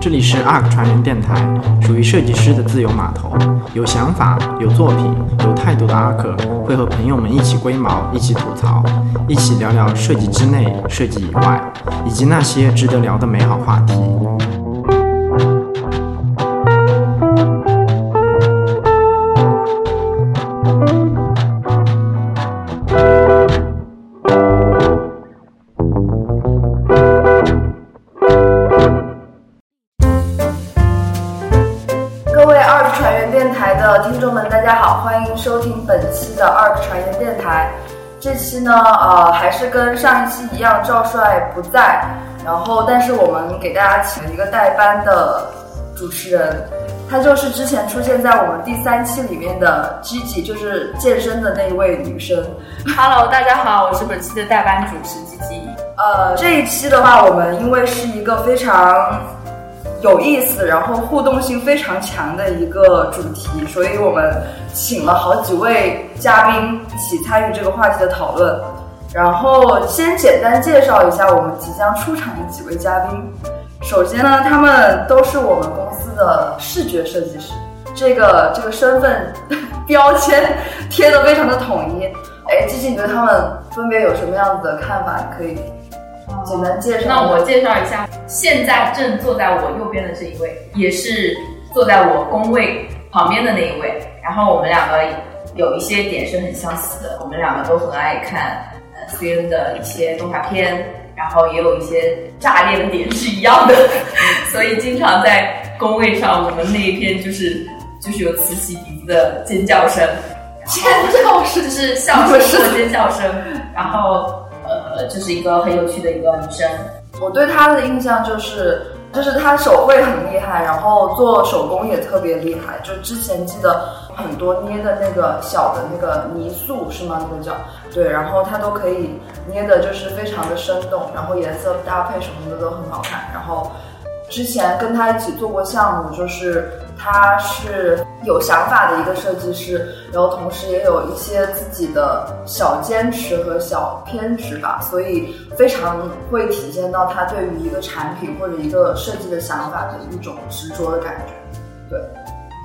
这里是 ARK 传人电台，属于设计师的自由码头。有想法、有作品、有态度的 ARK 会和朋友们一起龟毛，一起吐槽，一起聊聊设计之内、设计以外，以及那些值得聊的美好话题。呢，呃，还是跟上一期一样，赵帅不在，然后但是我们给大家请了一个代班的主持人，她就是之前出现在我们第三期里面的 Gigi，就是健身的那一位女生。Hello，大家好，我是本期的代班主持 gg。呃，这一期的话，我们因为是一个非常有意思，然后互动性非常强的一个主题，所以我们请了好几位嘉宾一起参与这个话题的讨论。然后先简单介绍一下我们即将出场的几位嘉宾。首先呢，他们都是我们公司的视觉设计师，这个这个身份标签贴的非常的统一。哎，季季，你对他们分别有什么样子的看法？可以简单介绍。那我介绍一下，现在正坐在我右边的这一位，也是坐在我工位旁边的那一位。然后我们两个有一些点是很相似的，我们两个都很爱看呃 C N 的一些动画片，然后也有一些炸裂的点是一样的，所以经常在工位上，我们那一片就是就是有此起彼伏的尖叫声。尖叫声就是笑声或尖叫声，然后呃，就是一个很有趣的一个女生。我对她的印象就是，就是他手绘很厉害，然后做手工也特别厉害。就之前记得很多捏的那个小的那个泥塑是吗？那个叫对，然后他都可以捏的，就是非常的生动，然后颜色搭配什么的都很好看。然后之前跟他一起做过项目，就是他是有想法的一个设计师，然后同时也有一些自己的小坚持和小偏执吧，所以非常会体现到他对于一个产品或者一个设计的想法的一种执着的感觉。对，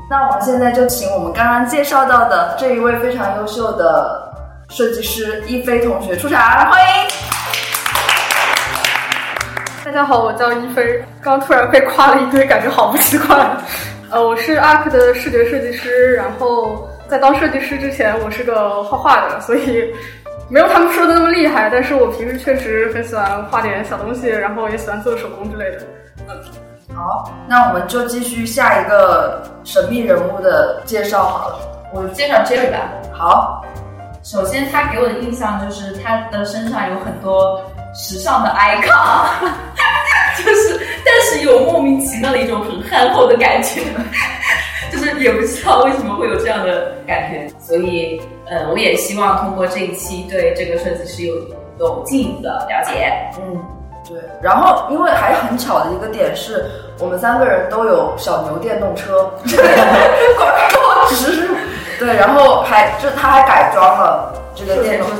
那我们现在就请我们刚刚介绍到的这一位非常优秀的设计师一菲同学出场，欢迎。大家好，我叫一菲。刚突然被夸了一堆，感觉好不习惯。呃，我是 ARK 的视觉设计师，然后在当设计师之前，我是个画画的，所以没有他们说的那么厉害。但是我平时确实很喜欢画点小东西，然后也喜欢做手工之类的。好，那我们就继续下一个神秘人物的介绍好了。我介绍 Jerry 吧。好，首先他给我的印象就是他的身上有很多时尚的 icon，就是但是有莫名其妙的一种很憨厚的感觉，就是也不知道为什么会有这样的感觉，所以呃，我也希望通过这一期对这个设计师有有进一步的了解。嗯，对。然后因为还很巧的一个点是，我们三个人都有小牛电动车，广告植入。对，然后还就他还改装了这个电动车，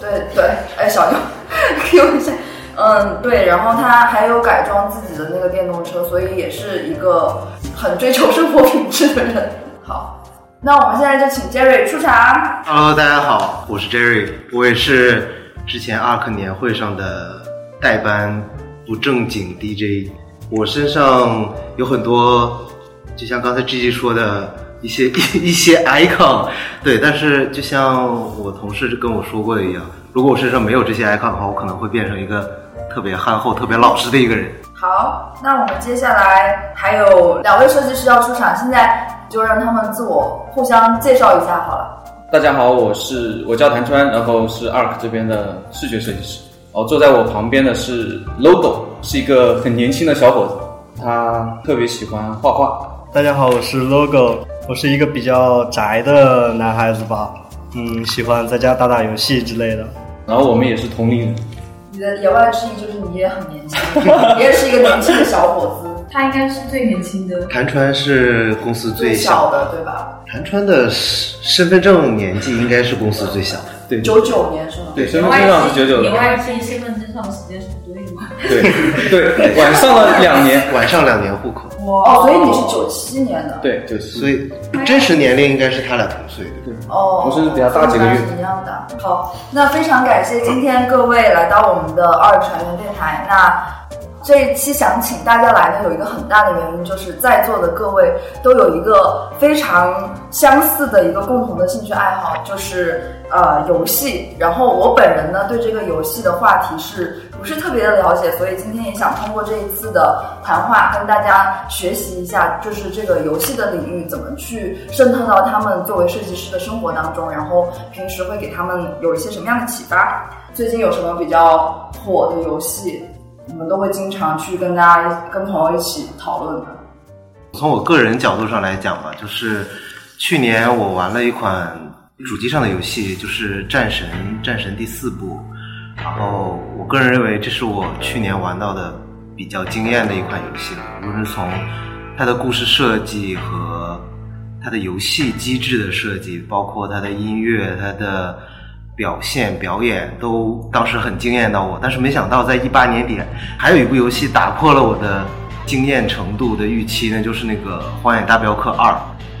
对对，哎，小牛，Q 一下，嗯，对，然后他还有改装自己的那个电动车，所以也是一个很追求生活品质的人。好，那我们现在就请 Jerry 出场。Hello，大家好，我是 Jerry，我也是之前 ARK 年会上的代班不正经 DJ。我身上有很多，就像刚才 G G 说的一些 一些 icon，对，但是就像我同事跟我说过的一样，如果我身上没有这些 icon 的话，我可能会变成一个特别憨厚、特别老实的一个人。好，那我们接下来还有两位设计师要出场，现在就让他们自我互相介绍一下好了。大家好，我是我叫谭川，然后是 ARK 这边的视觉设计师。哦，坐在我旁边的是 Logo，是一个很年轻的小伙子，他特别喜欢画画。大家好，我是 Logo，我是一个比较宅的男孩子吧，嗯，喜欢在家打打游戏之类的。然后我们也是同龄人，你的言外之意就是你也很年轻，你也是一个年轻的小伙子，他应该是最年轻的。谭川是公司最小的，的对吧？谭川的身身份证年纪应该是公司最小的。对九九年是吗？对，身份证上是九九言的。外之意，身份证上的时间是不对的。对对，晚上了两年，晚上两年户口，哦，所以你是九七年的。对，九七所以真实年龄应该是他俩同岁的。哦，我是比他大几个月是一样的。好，那非常感谢今天各位来到我们的二船员电台。那这一期想请大家来呢，有一个很大的原因，就是在座的各位都有一个非常相似的一个共同的兴趣爱好，就是呃游戏。然后我本人呢，对这个游戏的话题是不是特别的了解，所以今天也想通过这一次的谈话，跟大家学习一下，就是这个游戏的领域怎么去渗透到他们作为设计师的生活当中，然后平时会给他们有一些什么样的启发。最近有什么比较火的游戏，你们都会经常去跟大家跟朋友一起讨论的？从我个人角度上来讲吧，就是去年我玩了一款主机上的游戏，就是《战神》《战神》第四部，然后我个人认为这是我去年玩到的比较惊艳的一款游戏了，无论是从它的故事设计和它的游戏机制的设计，包括它的音乐、它的表现、表演，都当时很惊艳到我。但是没想到在一八年底，还有一部游戏打破了我的惊艳程度的预期，那就是那个《荒野大镖客二》。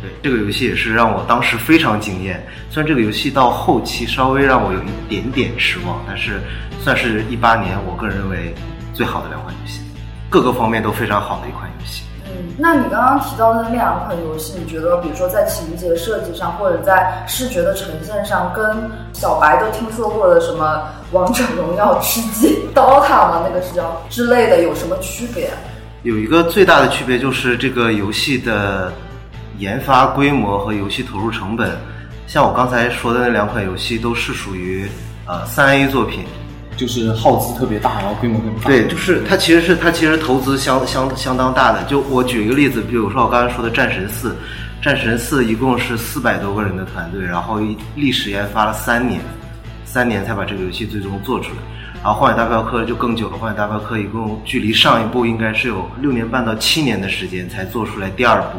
对，这个游戏也是让我当时非常惊艳。虽然这个游戏到后期稍微让我有一点点失望，但是算是一八年我个人认为最好的两款游戏，各个方面都非常好的一款游戏。嗯，那你刚刚提到的那两款游戏，你觉得比如说在情节设计上，或者在视觉的呈现上，跟小白都听说过的什么《王者荣耀》、吃鸡、DOTA 吗？那个是叫之类的，有什么区别？有一个最大的区别就是这个游戏的研发规模和游戏投入成本，像我刚才说的那两款游戏都是属于呃三 A 作品，就是耗资特别大，然后规模更大。对，就是它其实是它其实投资相相相当大的。就我举一个例子，比如说我刚才说的《战神四》，《战神四》一共是四百多个人的团队，然后一历时研发了三年，三年才把这个游戏最终做出来。然后《荒野大镖客》就更久了，《荒野大镖客》一共距离上一部应该是有六年半到七年的时间才做出来第二部。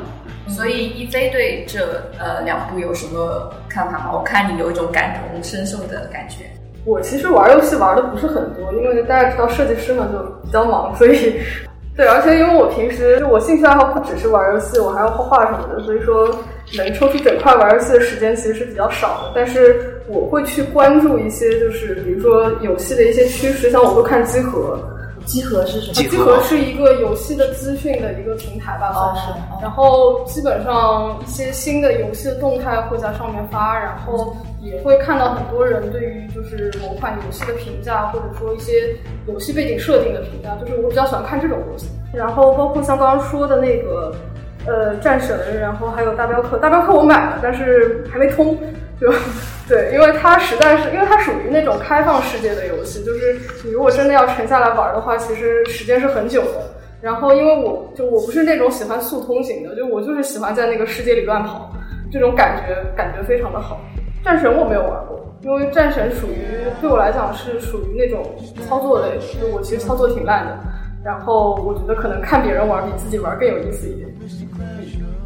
所以一飞对这呃两部有什么看法吗？我看你有一种感同身受的感觉。我其实玩游戏玩的不是很多，因为大家知道设计师嘛就比较忙，所以对，而且因为我平时就我兴趣爱好不只是玩游戏，我还要画画什么的，所以说能抽出整块玩游戏的时间其实是比较少的。但是我会去关注一些，就是比如说游戏的一些趋势，像我会看集合，集合是什么？集集合是一个游戏的资讯的一个平台吧，算是。哦然后基本上一些新的游戏的动态会在上面发，然后也会看到很多人对于就是某款游戏的评价，或者说一些游戏背景设定的评价，就是我比较喜欢看这种东西。然后包括像刚刚说的那个呃战神，然后还有大镖客，大镖客我买了，但是还没通，就对，因为它实在是因为它属于那种开放世界的游戏，就是你如果真的要沉下来玩的话，其实时间是很久的。然后因为我就我不是那种喜欢速通型的，就我就是喜欢在那个世界里乱跑，这种感觉感觉非常的好。战神我没有玩过，因为战神属于对我来讲是属于那种操作类，就我其实操作挺烂的。然后我觉得可能看别人玩比自己玩更有意思一点。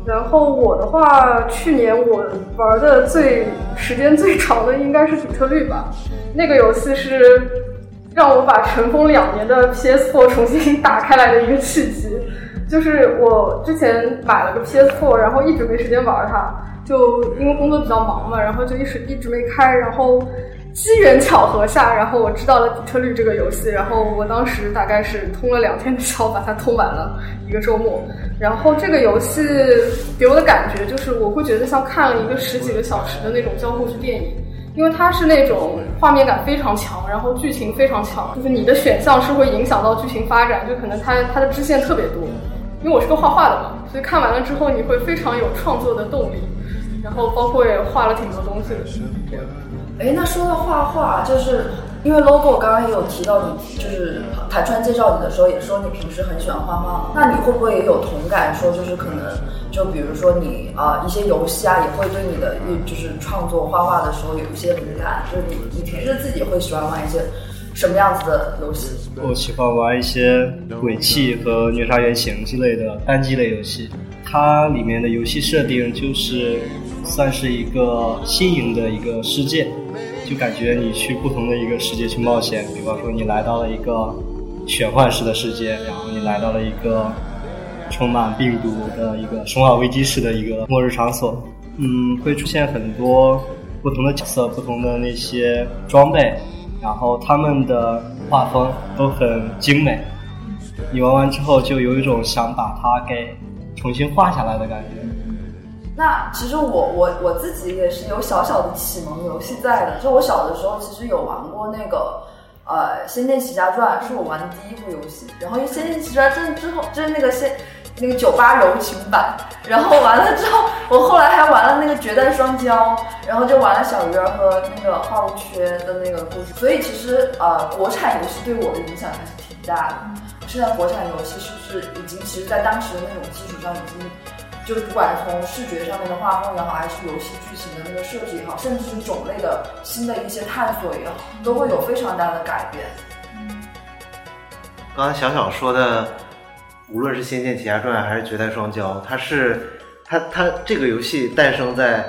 然后我的话，去年我玩的最时间最长的应该是底特律吧，那个游戏是让我把尘封两年的 PS4 重新打开来的一个契机。就是我之前买了个 PS4，然后一直没时间玩它，就因为工作比较忙嘛，然后就一直一直没开，然后。机缘巧合下，然后我知道了底特律这个游戏，然后我当时大概是通了两天的宵，把它通完了一个周末。然后这个游戏给我的感觉就是，我会觉得像看了一个十几个小时的那种交互式电影，因为它是那种画面感非常强，然后剧情非常强，就是你的选项是会影响到剧情发展，就可能它它的支线特别多。因为我是个画画的嘛，所以看完了之后你会非常有创作的动力，然后包括也画了挺多东西的。哎，那说到画画，就是因为 logo 刚刚也有提到你，就是谭川介绍你的时候也说你平时很喜欢画画，那你会不会也有同感？说就是可能就比如说你啊、一些游戏啊，也会对你的就是创作画画的时候有一些灵感，就是你你平时自己会喜欢玩一些什么样子的游戏？我喜欢玩一些鬼泣和虐杀原型之类的单机类游戏，它里面的游戏设定就是算是一个新颖的一个世界，就感觉你去不同的一个世界去冒险。比方说你来到了一个玄幻式的世界，然后你来到了一个充满病毒的一个生化危机式的一个末日场所。嗯，会出现很多不同的角色、不同的那些装备，然后他们的画风都很精美。你玩完之后，就有一种想把它给重新画下来的感觉。那其实我我我自己也是有小小的启蒙游戏在的，就我小的时候其实有玩过那个呃《仙剑奇侠传》，是我玩的第一部游戏。然后因为《仙剑奇侠传》之后就是那个仙那个酒吧柔情版，然后完了之后，我后来还玩了那个绝代双骄，然后就玩了小鱼儿和那个花无缺的那个故事。所以其实呃国产游戏对我的影响还是挺大的。现在国产游戏是不是已经其实，在当时的那种基础上已经。就是不管从视觉上面的画风也好，还是游戏剧情的那个设计也好，甚至是种类的新的一些探索也好，都会有非常大的改变。刚才小小说的，无论是《仙剑奇侠传》还是《绝代双骄》，它是它它这个游戏诞生在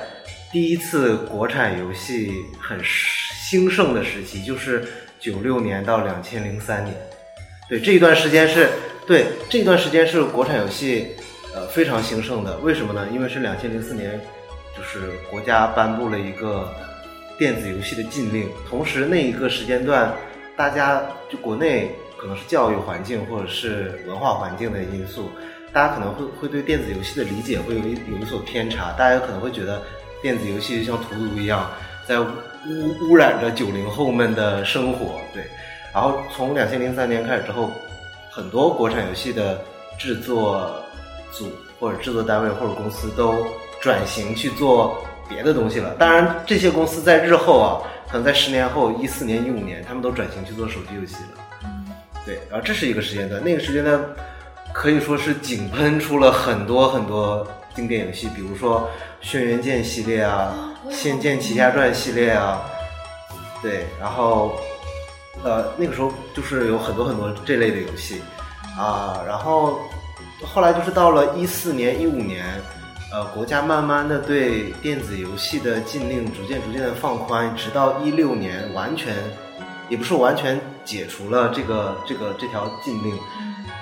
第一次国产游戏很兴盛的时期，就是九六年到两千零三年。对这一段时间是对这一段时间是国产游戏。非常兴盛的，为什么呢？因为是两千零四年，就是国家颁布了一个电子游戏的禁令，同时那一个时间段，大家就国内可能是教育环境或者是文化环境的因素，大家可能会会对电子游戏的理解会有一有一所偏差，大家可能会觉得电子游戏就像荼毒一样，在污污染着九零后们的生活。对，然后从两千零三年开始之后，很多国产游戏的制作。组或者制作单位或者公司都转型去做别的东西了。当然，这些公司在日后啊，可能在十年后，一四年、一五年，他们都转型去做手机游戏了。对，然后这是一个时间段，那个时间段可以说是井喷出了很多很多经典游戏，比如说《轩辕剑》系列啊，《仙剑奇侠传》系列啊。对，然后呃，那个时候就是有很多很多这类的游戏啊，然后。后来就是到了一四年、一五年，呃，国家慢慢的对电子游戏的禁令逐渐逐渐的放宽，直到一六年完全，也不是完全解除了这个这个这条禁令，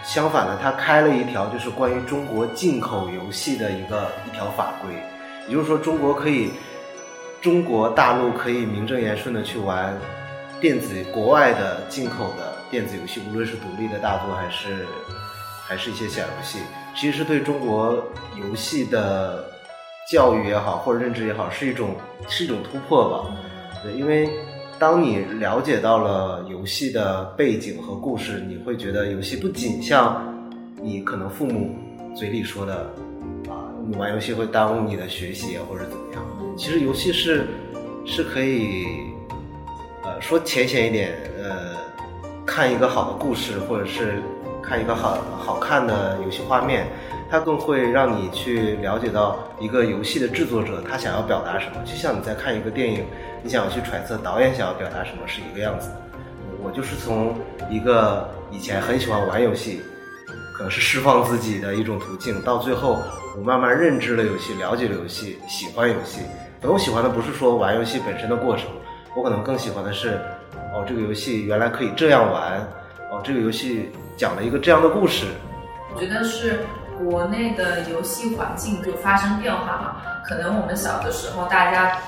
相反呢，它开了一条就是关于中国进口游戏的一个一条法规，也就是说，中国可以，中国大陆可以名正言顺的去玩电子国外的进口的电子游戏，无论是独立的大作还是。还是一些小游戏，其实是对中国游戏的教育也好，或者认知也好，是一种是一种突破吧。对，因为当你了解到了游戏的背景和故事，你会觉得游戏不仅像你可能父母嘴里说的啊，你玩游戏会耽误你的学习或者怎么样。其实游戏是是可以，呃，说浅显一点，呃，看一个好的故事，或者是。看一个好好看的游戏画面，它更会让你去了解到一个游戏的制作者他想要表达什么。就像你在看一个电影，你想要去揣测导演想要表达什么是一个样子。我就是从一个以前很喜欢玩游戏，可能是释放自己的一种途径，到最后我慢慢认知了游戏，了解了游戏，喜欢游戏。可能我喜欢的不是说玩游戏本身的过程，我可能更喜欢的是，哦，这个游戏原来可以这样玩，哦，这个游戏。讲了一个这样的故事，我觉得是国内的游戏环境就发生变化嘛。可能我们小的时候，大家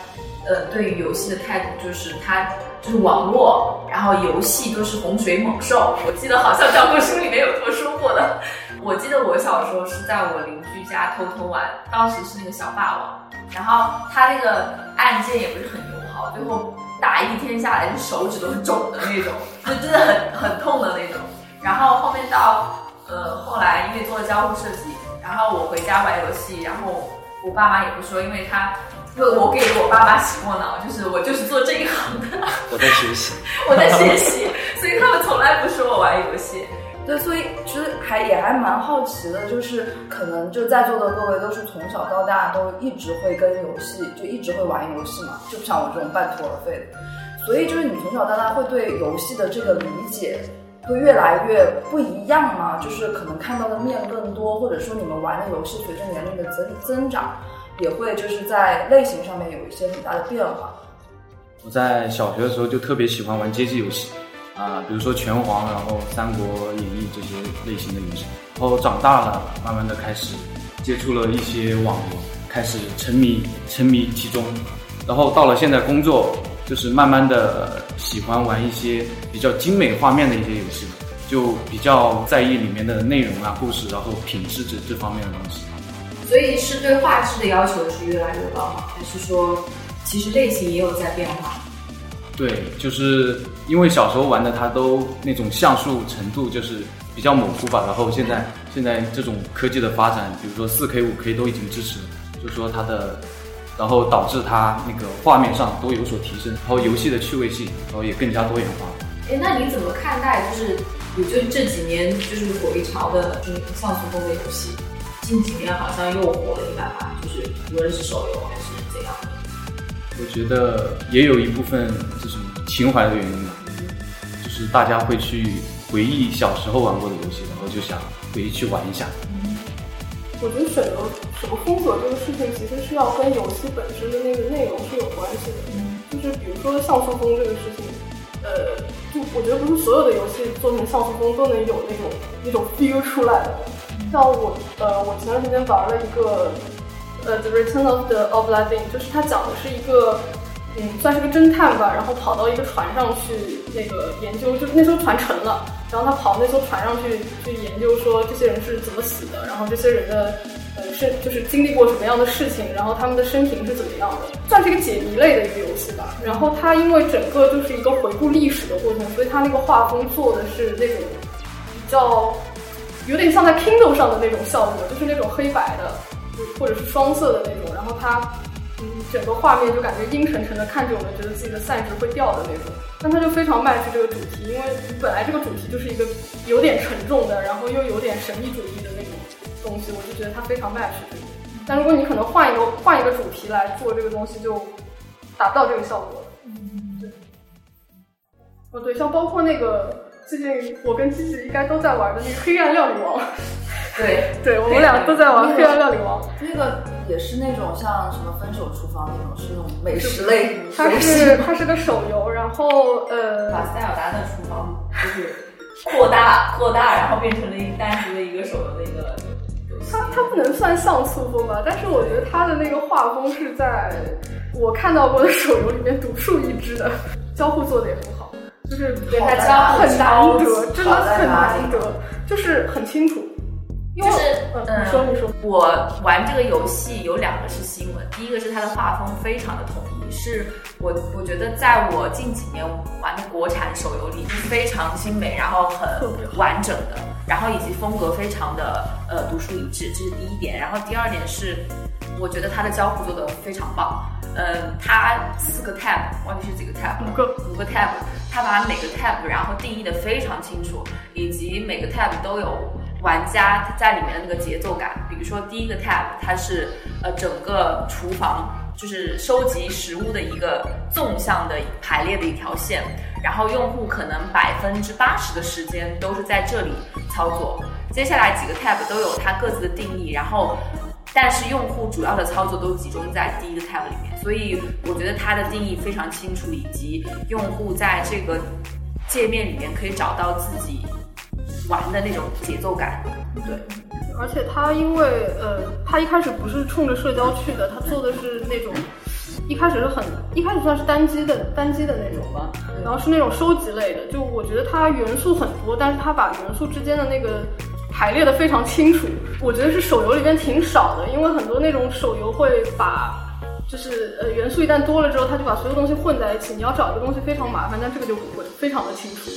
呃对于游戏的态度就是它就是网络，然后游戏都是洪水猛兽。我记得好像教科书里面有这么说过的。我记得我小时候是在我邻居家偷偷玩，当时是那个小霸王，然后他那个按键也不是很友好，最后打一天下来，就手指都是肿的那种，就真的很很痛的那种。然后后面到，呃，后来因为做了交互设计，然后我回家玩游戏，然后我爸妈也不说，因为他，因为我给我爸妈洗过脑，就是我就是做这一行的。我在学习。我在学习，所以他们从来不说我玩游戏。对，所以其实还也还蛮好奇的，就是可能就在座的各位都是从小到大都一直会跟游戏，就一直会玩游戏嘛，就不像我这种半途而废的。所以就是你从小到大会对游戏的这个理解。会越来越不一样吗？就是可能看到的面更多，或者说你们玩的游戏随着年龄的增增长，也会就是在类型上面有一些很大的变化。我在小学的时候就特别喜欢玩街机游戏，啊、比如说拳皇，然后三国演义这些类型的游戏。然后长大了，慢慢的开始接触了一些网游，开始沉迷沉迷其中。然后到了现在工作，就是慢慢的喜欢玩一些比较精美画面的一些游戏，就比较在意里面的内容啊、故事，然后品质这这方面的东西。所以是对画质的要求是越来越高吗？还是说其实类型也有在变化？对，就是因为小时候玩的它都那种像素程度就是比较模糊吧，然后现在现在这种科技的发展，比如说四 K、五 K 都已经支持了，就说它的，然后导致它那个画面上都有所提升，然后游戏的趣味性，然后也更加多元化。哎，那你怎么看待就是也就这几年就是火一潮的就是像素风的游戏？近几年好像又火了一把吧，就是无论是手游还是怎样。我觉得也有一部分就是情怀的原因吧，就是大家会去回忆小时候玩过的游戏，然后就想回去玩一下。我觉得选择什么风格这个事情，其实是要跟游戏本身的那个内容是有关系的。就是比如说像素风这个事情，呃，就我觉得不是所有的游戏做成像素风都能有那种那种 feel 出来的。像我呃，我前段时间玩了一个呃《The Return of the Obladin》，就是它讲的是一个嗯，算是个侦探吧，然后跑到一个船上去那个研究，就是那艘船沉了，然后他跑那艘船上去去研究说这些人是怎么死的，然后这些人的呃是就是经历过什么样的事情，然后他们的生平是怎么样的，算是一个解谜类的一个游戏吧。然后它因为整个就是一个回顾历史的过程，所以它那个画风做的是那种比较有点像在 Kindle 上的那种效果，就是那种黑白的，或者是双色的那种，然后它。嗯，整个画面就感觉阴沉沉的，看着我们觉得自己的散值会掉的那种。但它就非常 match 这个主题，因为本来这个主题就是一个有点沉重的，然后又有点神秘主义的那种东西，我就觉得它非常 match 这个。但如果你可能换一个换一个主题来做这个东西，就达不到这个效果。嗯，对。哦，对，像包括那个最近我跟吉吉应该都在玩的那个《黑暗料理王》。对，对我们俩都在玩《黑暗料理王》，那个也是那种像什么分手厨房那种，是那种美食类。它是它是个手游，然后呃，把塞尔达的厨房就是扩大扩大，然后变成了一单独的一个手游的一个游戏。它它不能算像素风吧，但是我觉得它的那个画风是在我看到过的手游里面独树一帜的，交互做的也很好，就是对他教很难得，真的很难得，就是很清楚。就是嗯，你说你说，我玩这个游戏有两个是新闻，第一个是它的画风非常的统一，是我我觉得在我近几年玩的国产手游里是非常精美，然后很完整的，然后以及风格非常的呃独树一帜，这是第一点。然后第二点是，我觉得它的交互做的非常棒，呃，它四个 tab 忘记是几个 tab，五个五个 tab，它把每个 tab 然后定义的非常清楚，以及每个 tab 都有。玩家在里面的那个节奏感，比如说第一个 tab，它是呃整个厨房就是收集食物的一个纵向的排列的一条线，然后用户可能百分之八十的时间都是在这里操作。接下来几个 tab 都有它各自的定义，然后但是用户主要的操作都集中在第一个 tab 里面，所以我觉得它的定义非常清楚，以及用户在这个界面里面可以找到自己。玩的那种节奏感，对，而且它因为呃，它一开始不是冲着社交去的，它做的是那种一开始是很一开始算是单机的单机的那种吧，然后是那种收集类的，就我觉得它元素很多，但是它把元素之间的那个排列的非常清楚，我觉得是手游里边挺少的，因为很多那种手游会把就是呃元素一旦多了之后，它就把所有东西混在一起，你要找一个东西非常麻烦，但这个就不会，非常的清楚。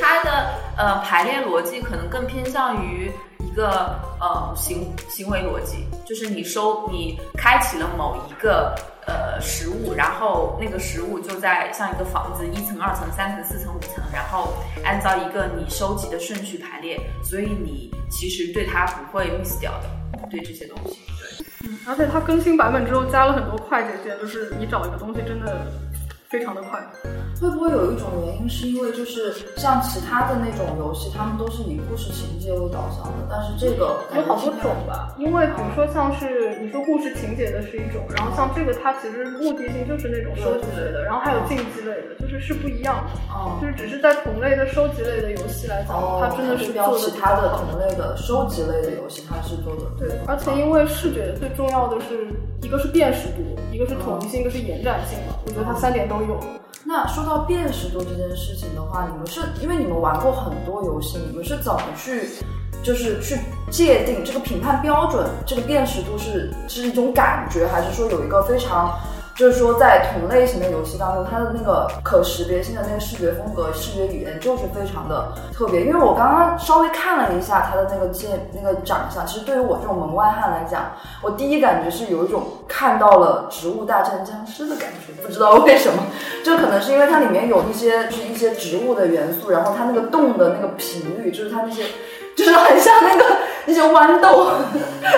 它的呃排列逻辑可能更偏向于一个呃行行为逻辑，就是你收你开启了某一个呃食物，然后那个食物就在像一个房子，一层、二层、三层、四层、五层，然后按照一个你收集的顺序排列，所以你其实对它不会 miss 掉的，对这些东西。嗯，而且它更新版本之后加了很多快捷键，就是你找一个东西真的。非常的快。会不会有一种原因，是因为就是像其他的那种游戏，他们都是以故事情节为导向的，但是这个有好多种吧，因为比如说像是你说故事情节的是一种，然后像这个它其实目的性就是那种收集类的，然后还有竞技类的，就是是不一样的。哦，就是只是在同类的收集类的游戏来讲，哦，它真的是标做的其他的同类的收集类的游戏，它是做的对，而且因为视觉最重要的是一个是辨识度，一个是统一性，一个是延展性嘛，我觉得它三点都有。那说到辨识度这件事情的话，你们是因为你们玩过很多游戏，你们是怎么去，就是去界定这个评判标准？这个辨识度是是一种感觉，还是说有一个非常，就是说在同类型的游戏当中，它的那个可识别性的那个视觉风格、视觉语言就是非常的特别？因为我刚刚稍微看了一下它的那个界那个长相，其实对于我这种门外汉来讲，我第一感觉是有一种看到了《植物大战僵尸》的感觉，不知道为什么。就可能是因为它里面有一些就是一些植物的元素，然后它那个动的那个频率，就是它那些，就是很像那个那些豌豆 在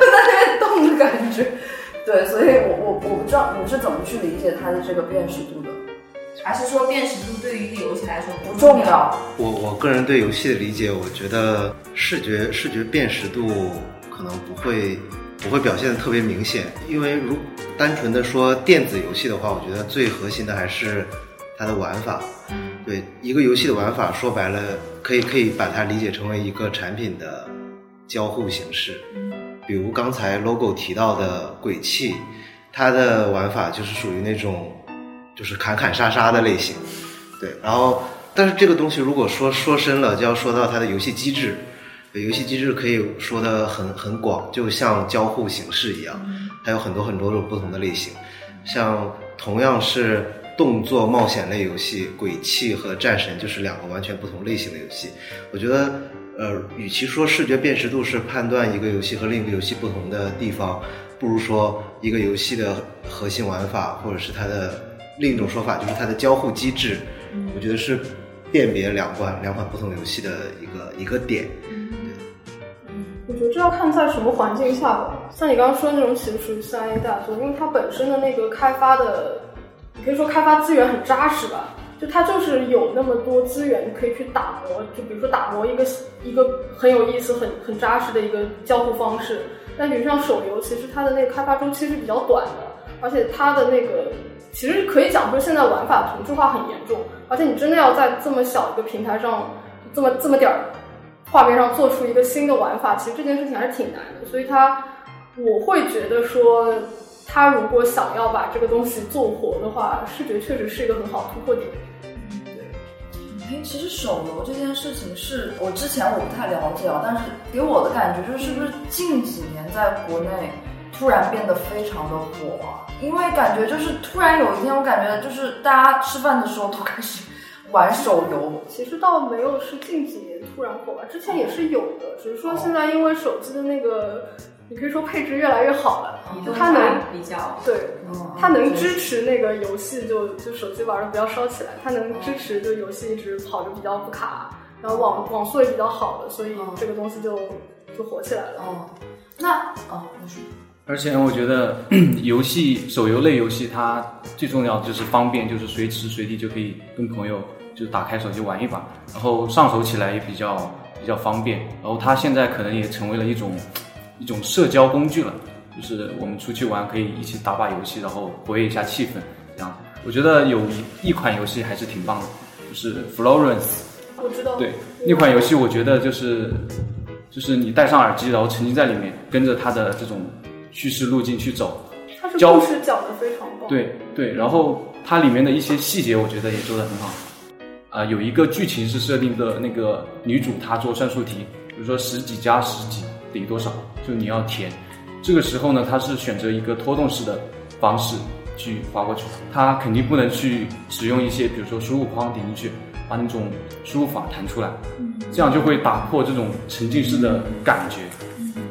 那边动的感觉。对，所以我我我不知道你是怎么去理解它的这个辨识度的，还是说辨识度对于一个游戏来说不不重要。我我个人对游戏的理解，我觉得视觉视觉辨识度可能不会不会表现的特别明显，因为如单纯的说电子游戏的话，我觉得最核心的还是它的玩法。对一个游戏的玩法，说白了，可以可以把它理解成为一个产品的交互形式。比如刚才 logo 提到的鬼泣，它的玩法就是属于那种就是砍砍杀杀的类型。对，然后但是这个东西如果说说深了，就要说到它的游戏机制。游戏机制可以说的很很广，就像交互形式一样，它有很多很多种不同的类型。像同样是动作冒险类游戏，《鬼泣》和《战神》就是两个完全不同类型的游戏。我觉得，呃，与其说视觉辨识度是判断一个游戏和另一个游戏不同的地方，不如说一个游戏的核心玩法，或者是它的另一种说法就是它的交互机制。我觉得是辨别两款两款不同游戏的一个一个点。我觉得这要看在什么环境下吧。像你刚刚说的那种，其实属于三 A 大作，因为它本身的那个开发的，你可以说开发资源很扎实吧。就它就是有那么多资源可以去打磨，就比如说打磨一个一个很有意思、很很扎实的一个交互方式。但比如像手游，其实它的那个开发周期是比较短的，而且它的那个其实可以讲说现在玩法同质化很严重，而且你真的要在这么小一个平台上，这么这么点儿。画面上做出一个新的玩法，其实这件事情还是挺难的。所以他，我会觉得说，他如果想要把这个东西做活的话，视觉确实是一个很好突破点。哎，其实手游这件事情是我之前我不太了解啊，但是给我的感觉就是，是不是近几年在国内突然变得非常的火啊？因为感觉就是突然有一天，我感觉就是大家吃饭的时候都开始玩手游。其实倒没有是近几年突然火吧，之前也是有的，只是说现在因为手机的那个，你可以说配置越来越好了，就它能比较对，它能支持那个游戏就就手机玩的不要烧起来，它能支持就游戏一直跑着比较不卡，然后网网速也比较好的，所以这个东西就就火起来了。哦，那哦，你说。而且我觉得 游戏手游类游戏它最重要的就是方便，就是随时随地就可以跟朋友就打开手机玩一把，然后上手起来也比较比较方便。然后它现在可能也成为了一种一种社交工具了，就是我们出去玩可以一起打把游戏，然后活跃一下气氛。这样，我觉得有一一款游戏还是挺棒的，就是 Florence。我知道。对，那款游戏我觉得就是就是你戴上耳机，然后沉浸在里面，跟着它的这种。叙事路径去走，它是故事讲的非常棒。对对，然后它里面的一些细节，我觉得也做得很好。啊，有一个剧情是设定的那个女主她做算术题，比如说十几加十几等于多少，就你要填。这个时候呢，他是选择一个拖动式的方式去划过去，他肯定不能去使用一些，比如说输入框点进去，把那种输入法弹出来，这样就会打破这种沉浸式的感觉。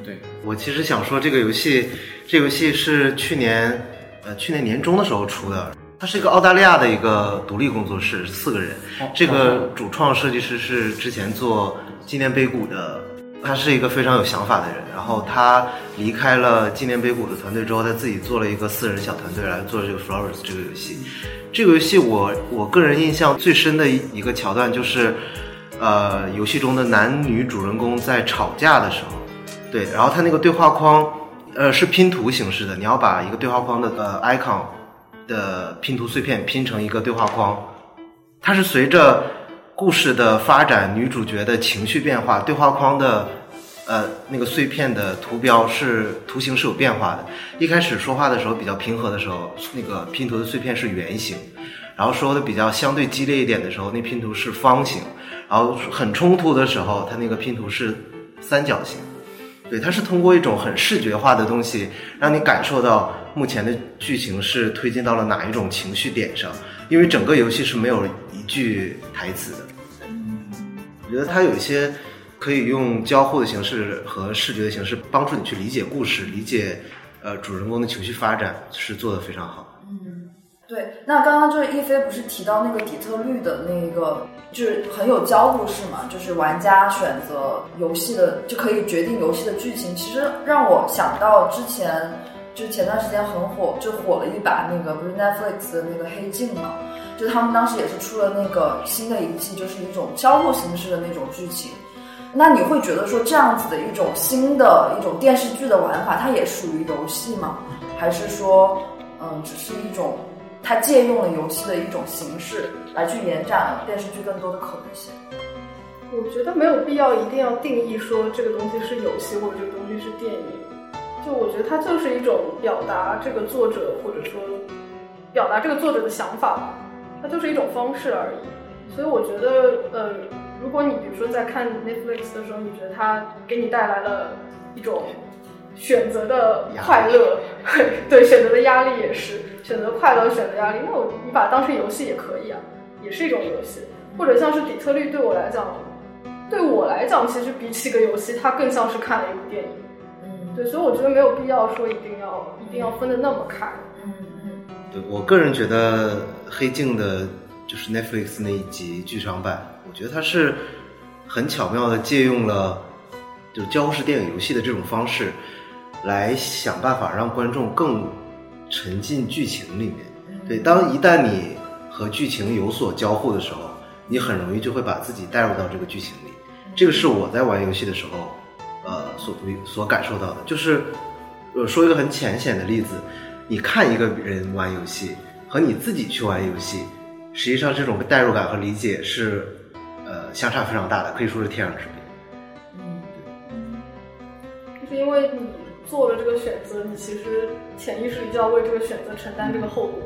对我其实想说，这个游戏，这游戏是去年，呃，去年年中的时候出的。它是一个澳大利亚的一个独立工作室，四个人。这个主创设计师是之前做纪念碑谷的他是一个非常有想法的人，然后他离开了纪念碑谷的团队之后，他自己做了一个私人小团队来做这个 Flowers 这个游戏。这个游戏我我个人印象最深的一一个桥段就是，呃，游戏中的男女主人公在吵架的时候，对，然后他那个对话框，呃，是拼图形式的，你要把一个对话框的呃 icon 的拼图碎片拼成一个对话框，它是随着故事的发展，女主角的情绪变化，对话框的呃那个碎片的图标是图形是有变化的。一开始说话的时候比较平和的时候，那个拼图的碎片是圆形，然后说的比较相对激烈一点的时候，那拼图是方形，然后很冲突的时候，它那个拼图是三角形。对，它是通过一种很视觉化的东西，让你感受到目前的剧情是推进到了哪一种情绪点上。因为整个游戏是没有一句台词的。我觉得它有一些可以用交互的形式和视觉的形式帮助你去理解故事，理解呃主人公的情绪发展，是做的非常好。嗯对，那刚刚就是一菲不是提到那个底特律的那个，就是很有交互式嘛，就是玩家选择游戏的就可以决定游戏的剧情。其实让我想到之前，就前段时间很火，就火了一把那个不是 Netflix 的那个黑镜嘛，就他们当时也是出了那个新的一季，就是一种交互形式的那种剧情。那你会觉得说这样子的一种新的一种电视剧的玩法，它也属于游戏吗？还是说，嗯，只是一种它借用了游戏的一种形式来去延展电视剧更多的可能性？我觉得没有必要一定要定义说这个东西是游戏或者这个东西是电影，就我觉得它就是一种表达这个作者或者说表达这个作者的想法，它就是一种方式而已。所以我觉得，呃，如果你比如说在看 Netflix 的时候，你觉得它给你带来了一种选择的快乐，对选择的压力也是选择快乐，选择压力，那我你把它当成游戏也可以啊，也是一种游戏。或者像是底特律对我来讲，对我来讲，其实比起个游戏，它更像是看了一部电影。嗯对，所以我觉得没有必要说一定要一定要分的那么开。对我个人觉得《黑镜》的就是 Netflix 那一集剧场版，我觉得它是很巧妙的借用了就是交互式电影游戏的这种方式，来想办法让观众更沉浸剧情里面。对，当一旦你和剧情有所交互的时候，你很容易就会把自己带入到这个剧情里。这个是我在玩游戏的时候，呃，所所感受到的。就是，呃，说一个很浅显的例子，你看一个人玩游戏和你自己去玩游戏，实际上这种代入感和理解是，呃，相差非常大的，可以说是天壤之别。嗯就是因为你做了这个选择，你其实潜意识里就要为这个选择承担这个后果。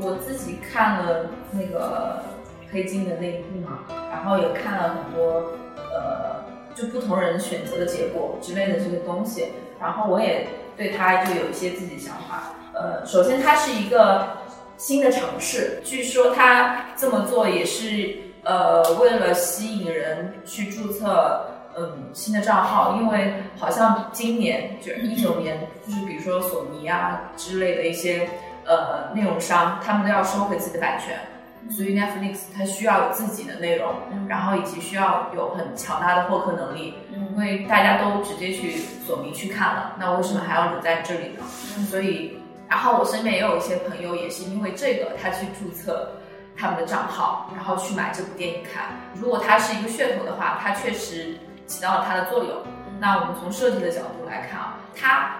我自己看了那个黑镜的那一部嘛，然后也看了很多呃，就不同人选择的结果之类的这些东西，然后我也对它就有一些自己想法。呃，首先它是一个新的尝试，据说他这么做也是呃为了吸引人去注册。嗯，新的账号，因为好像今年就是一九年，就是比如说索尼啊之类的一些呃内容商，他们都要收回自己的版权，所以 Netflix 它需要有自己的内容，然后以及需要有很强大的获客能力，因为大家都直接去索尼去看了，那为什么还要留在这里呢？所以，然后我身边也有一些朋友也是因为这个，他去注册他们的账号，然后去买这部电影看。如果它是一个噱头的话，它确实起到了它的作用。那我们从设计的角度来看啊，它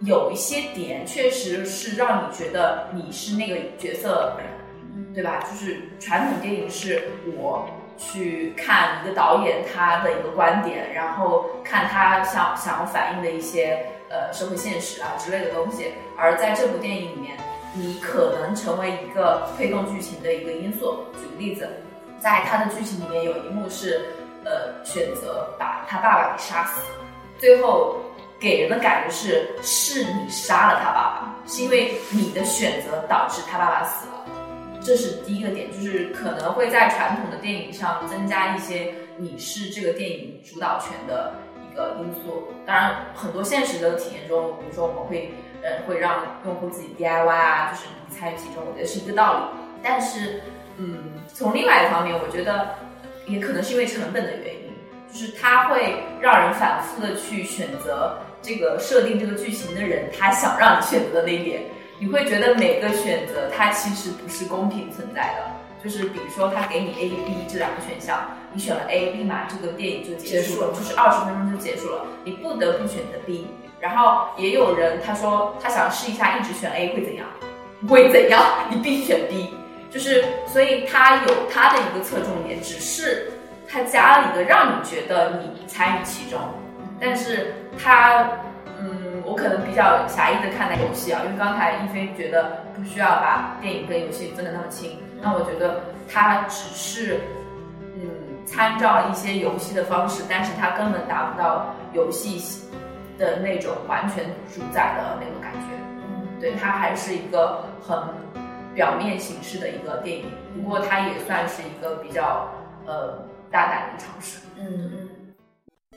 有一些点确实是让你觉得你是那个角色人，对吧？就是传统电影是我去看一个导演他的一个观点，然后看他想想要反映的一些呃社会现实啊之类的东西，而在这部电影里面，你可能成为一个推动剧情的一个因素。举个例子，在他的剧情里面有一幕是。呃，选择把他爸爸给杀死，最后给人的感觉是是你杀了他爸爸，是因为你的选择导致他爸爸死了。这是第一个点，就是可能会在传统的电影上增加一些你是这个电影主导权的一个因素。当然，很多现实的体验中，比如说我们会呃会让用户自己 DIY 啊，就是你参与其中，我觉得是一个道理。但是，嗯，从另外一方面，我觉得。也可能是因为成本的原因，就是它会让人反复的去选择这个设定这个剧情的人，他想让你选择的那一点，你会觉得每个选择它其实不是公平存在的。就是比如说，他给你 A、B 这两个选项，你选了 A，立马这个电影就结束了，就是二十分钟就结束了，你不得不选择 B。然后也有人他说他想试一下，一直选 A 会怎样？会怎样？你必须选 B。就是所以他有他的一个侧重点，只是他加了一个让你觉得你参与其中，但是他。嗯，我可能比较狭义的看待游戏啊，因为刚才一菲觉得不需要把电影跟游戏分得那么清，那我觉得它只是嗯参照一些游戏的方式，但是它根本达不到游戏的那种完全主宰的那个感觉。嗯，对，它还是一个很表面形式的一个电影，不过它也算是一个比较呃大胆的尝试。嗯嗯。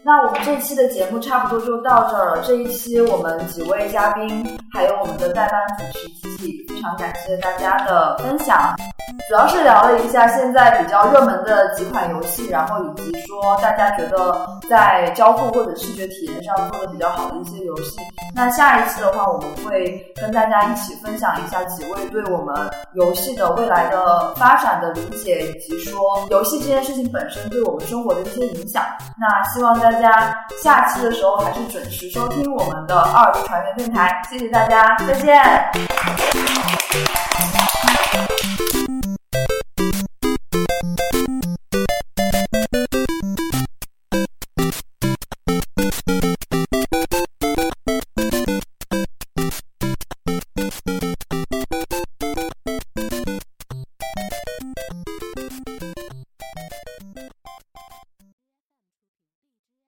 那我们这期的节目差不多就到这儿了。这一期我们几位嘉宾还有我们的代班主持吉吉，非常感谢大家的分享。主要是聊了一下现在比较热门的几款游戏，然后以及说大家觉得在交互或者视觉体验上做的比较好的一些游戏。那下一期的话，我们会跟大家一起分享一下几位对我们游戏的未来的发展的理解，以及说游戏这件事情本身对我们生活的一些影响。那希望大家下期的时候还是准时收听我们的二次传元电台。谢谢大家，再见。